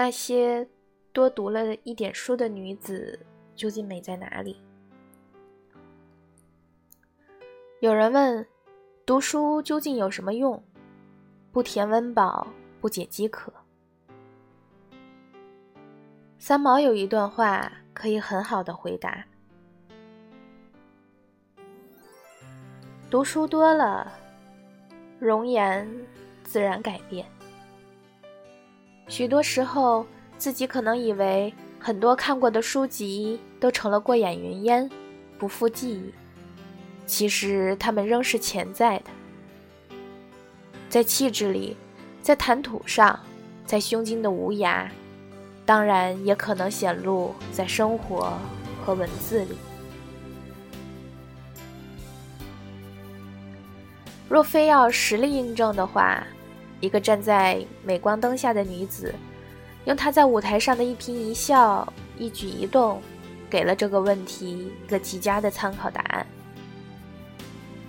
那些多读了一点书的女子究竟美在哪里？有人问：读书究竟有什么用？不填温饱，不解饥渴。三毛有一段话可以很好的回答：读书多了，容颜自然改变。许多时候，自己可能以为很多看过的书籍都成了过眼云烟，不复记忆。其实，它们仍是潜在的，在气质里，在谈吐上，在胸襟的无涯。当然，也可能显露在生活和文字里。若非要实力印证的话，一个站在镁光灯下的女子，用她在舞台上的一颦一笑、一举一动，给了这个问题一个极佳的参考答案。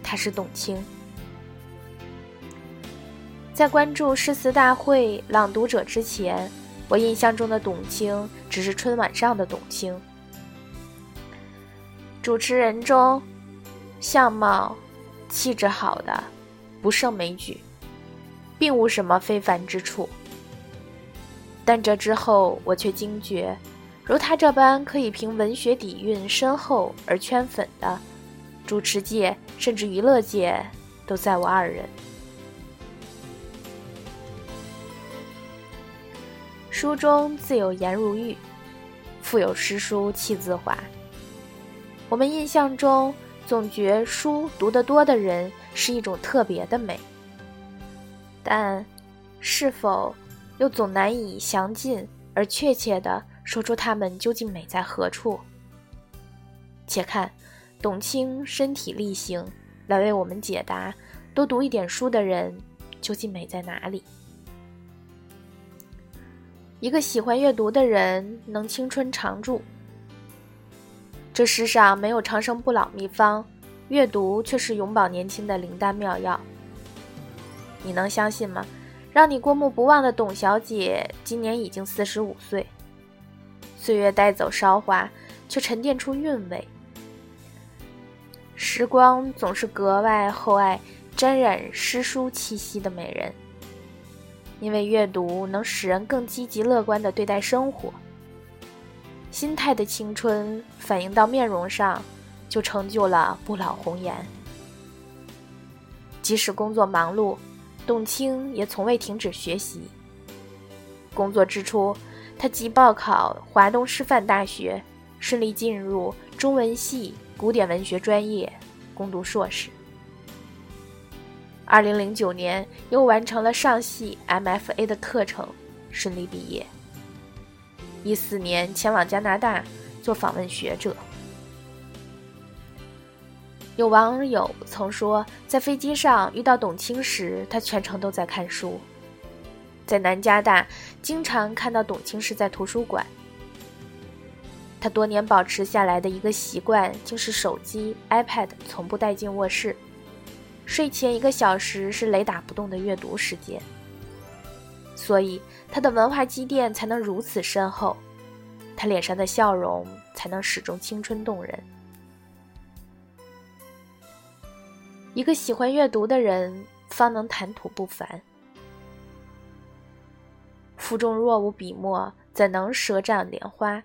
她是董卿。在关注诗词大会、朗读者之前。我印象中的董卿只是春晚上的董卿。主持人中，相貌、气质好的不胜枚举，并无什么非凡之处。但这之后，我却惊觉，如他这般可以凭文学底蕴深厚而圈粉的，主持界甚至娱乐界都在我二人。书中自有颜如玉，腹有诗书气自华。我们印象中总觉书读得多的人是一种特别的美，但是否又总难以详尽而确切地说出他们究竟美在何处？且看董卿身体力行来为我们解答：多读一点书的人究竟美在哪里？一个喜欢阅读的人能青春常驻。这世上没有长生不老秘方，阅读却是永葆年轻的灵丹妙药。你能相信吗？让你过目不忘的董小姐，今年已经四十五岁。岁月带走韶华，却沉淀出韵味。时光总是格外厚爱沾染诗书气息的美人。因为阅读能使人更积极乐观地对待生活，心态的青春反映到面容上，就成就了不老红颜。即使工作忙碌，董卿也从未停止学习。工作之初，他即报考华东师范大学，顺利进入中文系古典文学专业，攻读硕士。二零零九年，又完成了上戏 MFA 的课程，顺利毕业。一四年前往加拿大做访问学者。有网友曾说，在飞机上遇到董卿时，他全程都在看书。在南加大，经常看到董卿是在图书馆。他多年保持下来的一个习惯，就是手机、iPad 从不带进卧室。睡前一个小时是雷打不动的阅读时间，所以他的文化积淀才能如此深厚，他脸上的笑容才能始终青春动人。一个喜欢阅读的人，方能谈吐不凡。腹中若无笔墨，怎能舌战莲花？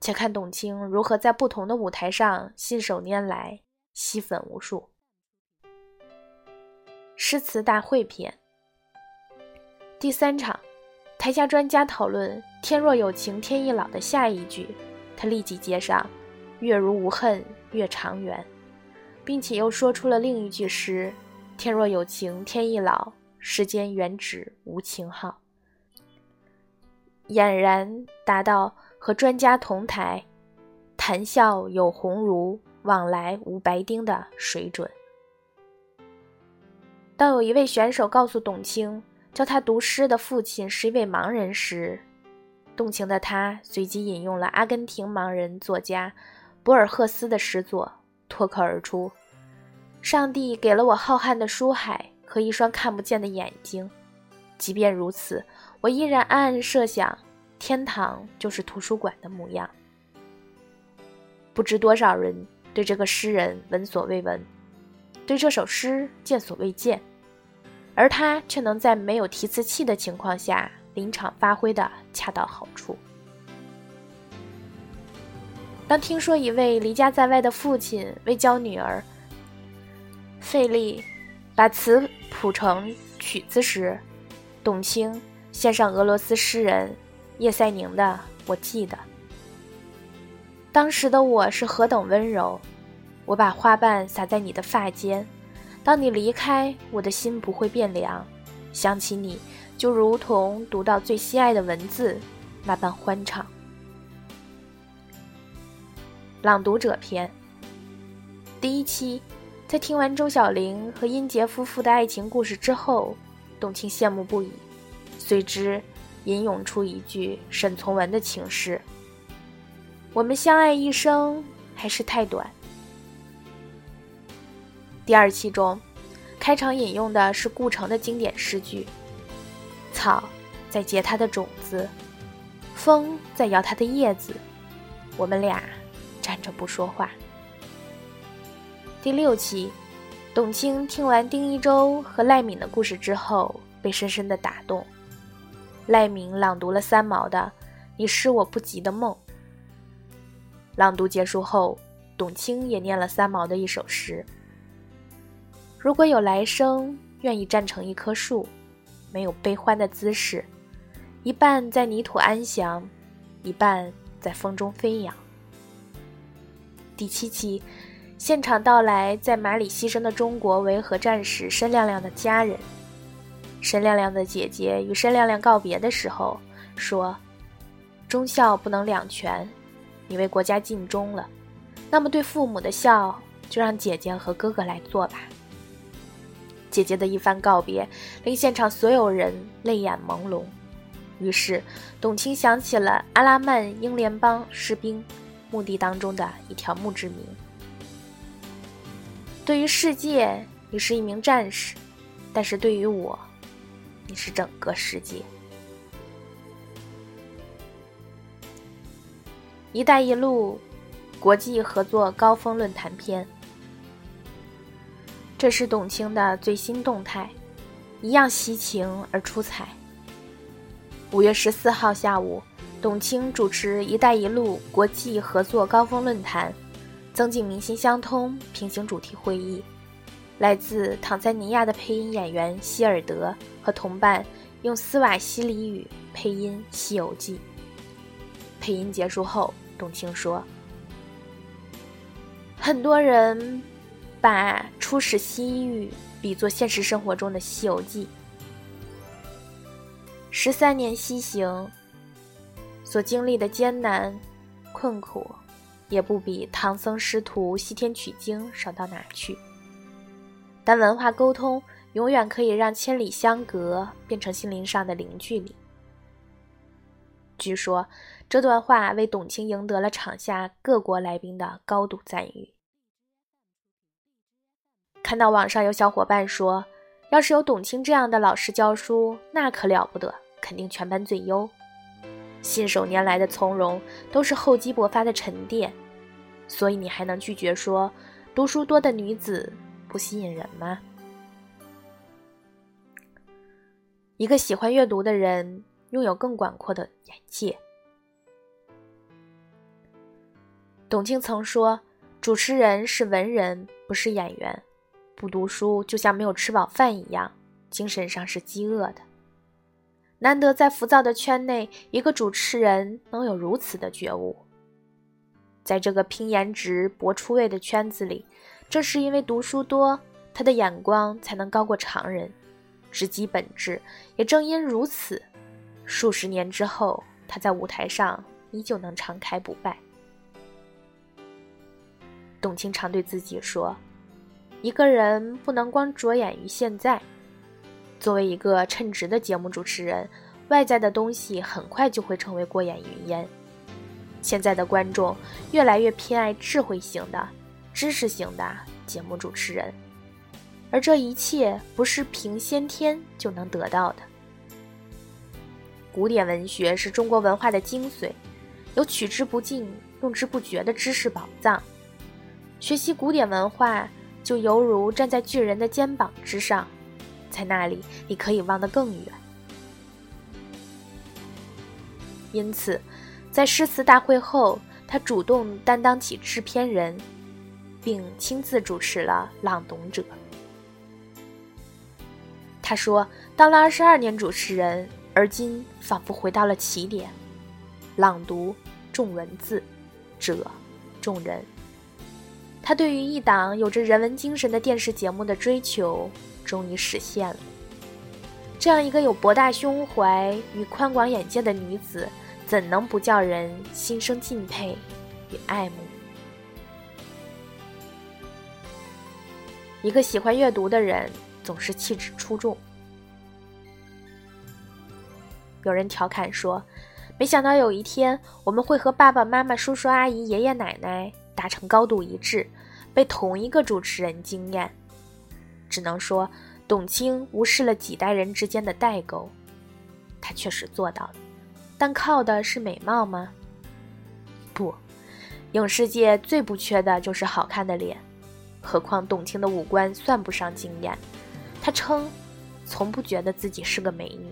且看董卿如何在不同的舞台上信手拈来，吸粉无数。诗词大会篇第三场，台下专家讨论“天若有情天亦老”的下一句，他立即接上“月如无恨月长圆”，并且又说出了另一句诗：“天若有情天亦老，世间原只无情好。”俨然达到和专家同台，谈笑有鸿儒，往来无白丁的水准。当有一位选手告诉董卿，教他读诗的父亲是一位盲人时，动情的他随即引用了阿根廷盲人作家博尔赫斯的诗作，脱口而出：“上帝给了我浩瀚的书海和一双看不见的眼睛，即便如此，我依然暗暗设想，天堂就是图书馆的模样。不知多少人对这个诗人闻所未闻，对这首诗见所未见，而他却能在没有提词器的情况下临场发挥的恰到好处。当听说一位离家在外的父亲为教女儿费力把词谱成曲子时，董卿献上俄罗斯诗人叶赛宁的《我记得》。当时的我是何等温柔，我把花瓣撒在你的发间，当你离开，我的心不会变凉，想起你就如同读到最心爱的文字那般欢畅。朗读者篇第一期，在听完周小玲和殷杰夫妇的爱情故事之后，董卿羡慕不已，随之吟咏出一句沈从文的情诗：“我们相爱一生还是太短。”第二期中，开场引用的是顾城的经典诗句：“草在结它的种子，风在摇它的叶子，我们俩。”站着不说话。第六期，董卿听完丁一周和赖敏的故事之后，被深深的打动。赖敏朗读了三毛的《你是我不及的梦》。朗读结束后，董卿也念了三毛的一首诗：“如果有来生，愿意站成一棵树，没有悲欢的姿势，一半在泥土安详，一半在风中飞扬。”第七期，现场到来在马里牺牲的中国维和战士申亮亮的家人。申亮亮的姐姐与申亮亮告别的时候说：“忠孝不能两全，你为国家尽忠了，那么对父母的孝就让姐姐和哥哥来做吧。”姐姐的一番告别令现场所有人泪眼朦胧，于是董卿想起了阿拉曼英联邦士兵。墓地当中的一条墓志铭。对于世界，你是一名战士；但是对于我，你是整个世界。“一带一路”国际合作高峰论坛篇，这是董卿的最新动态，一样喜情而出彩。五月十四号下午。董卿主持“一带一路”国际合作高峰论坛，增进民心相通平行主题会议。来自坦桑尼亚的配音演员希尔德和同伴用斯瓦希里语配音《西游记》。配音结束后，董卿说：“很多人把初始西域比作现实生活中的《西游记》，十三年西行。”所经历的艰难、困苦，也不比唐僧师徒西天取经少到哪去。但文化沟通永远可以让千里相隔变成心灵上的零距离。据说这段话为董卿赢得了场下各国来宾的高度赞誉。看到网上有小伙伴说，要是有董卿这样的老师教书，那可了不得，肯定全班最优。信手拈来的从容，都是厚积薄发的沉淀，所以你还能拒绝说读书多的女子不吸引人吗？一个喜欢阅读的人，拥有更广阔的眼界。董卿曾说：“主持人是文人，不是演员。不读书，就像没有吃饱饭一样，精神上是饥饿的。”难得在浮躁的圈内，一个主持人能有如此的觉悟。在这个拼颜值博出位的圈子里，正是因为读书多，他的眼光才能高过常人，直击本质。也正因如此，数十年之后，他在舞台上依旧能常开不败。董卿常对自己说：“一个人不能光着眼于现在。”作为一个称职的节目主持人，外在的东西很快就会成为过眼云烟。现在的观众越来越偏爱智慧型的、知识型的节目主持人，而这一切不是凭先天就能得到的。古典文学是中国文化的精髓，有取之不尽、用之不绝的知识宝藏。学习古典文化，就犹如站在巨人的肩膀之上，在那里你可以望得更远。因此，在诗词大会后，他主动担当起制片人，并亲自主持了《朗读者》。他说：“当了二十二年主持人，而今仿佛回到了起点。朗读重文字，者重人。他对于一档有着人文精神的电视节目的追求，终于实现了。这样一个有博大胸怀与宽广眼界的女子，怎能不叫人心生敬佩与爱慕？一个喜欢阅读的人。”总是气质出众。有人调侃说：“没想到有一天我们会和爸爸妈妈、叔叔阿姨、爷爷奶奶达成高度一致，被同一个主持人惊艳。”只能说，董卿无视了几代人之间的代沟，她确实做到了。但靠的是美貌吗？不，影视界最不缺的就是好看的脸，何况董卿的五官算不上惊艳。她称，从不觉得自己是个美女。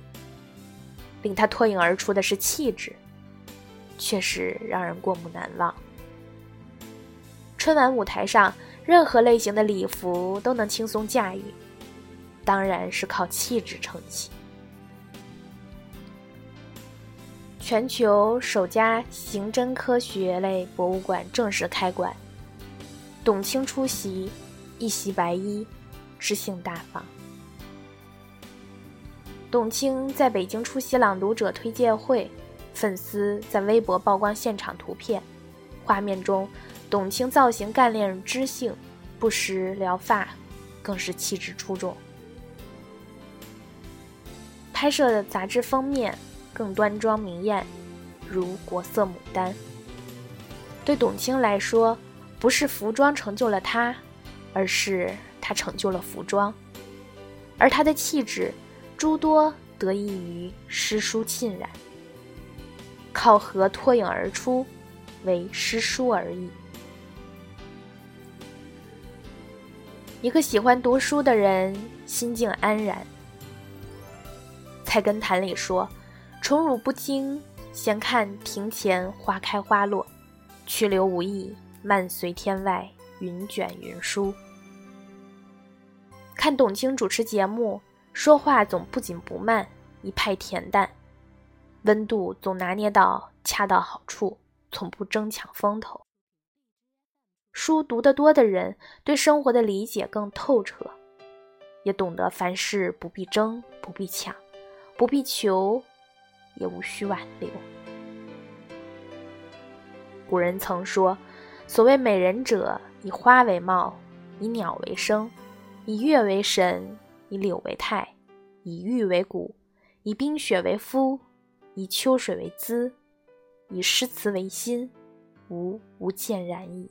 令她脱颖而出的是气质，确实让人过目难忘。春晚舞台上，任何类型的礼服都能轻松驾驭，当然是靠气质撑起。全球首家刑侦科学类博物馆正式开馆，董卿出席，一袭白衣，知性大方。董卿在北京出席《朗读者》推介会，粉丝在微博曝光现场图片，画面中，董卿造型干练知性，不时撩发，更是气质出众。拍摄的杂志封面更端庄明艳，如国色牡丹。对董卿来说，不是服装成就了她，而是她成就了服装，而她的气质。诸多得益于诗书浸染，考核脱颖而出，为诗书而已。一个喜欢读书的人，心境安然。菜根谭里说：“宠辱不惊，闲看庭前花开花落；去留无意，漫随天外云卷云舒。”看董卿主持节目。说话总不紧不慢，一派恬淡，温度总拿捏到恰到好处，从不争抢风头。书读得多的人，对生活的理解更透彻，也懂得凡事不必争，不必抢，不必求，也无需挽留。古人曾说：“所谓美人者，以花为貌，以鸟为声，以月为神。”以柳为态，以玉为骨，以冰雪为肤，以秋水为姿，以诗词为心，吾无见然矣。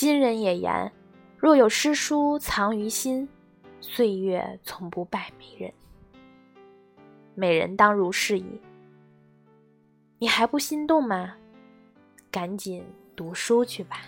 今人也言：若有诗书藏于心，岁月从不败美人。美人当如是矣。你还不心动吗？赶紧读书去吧。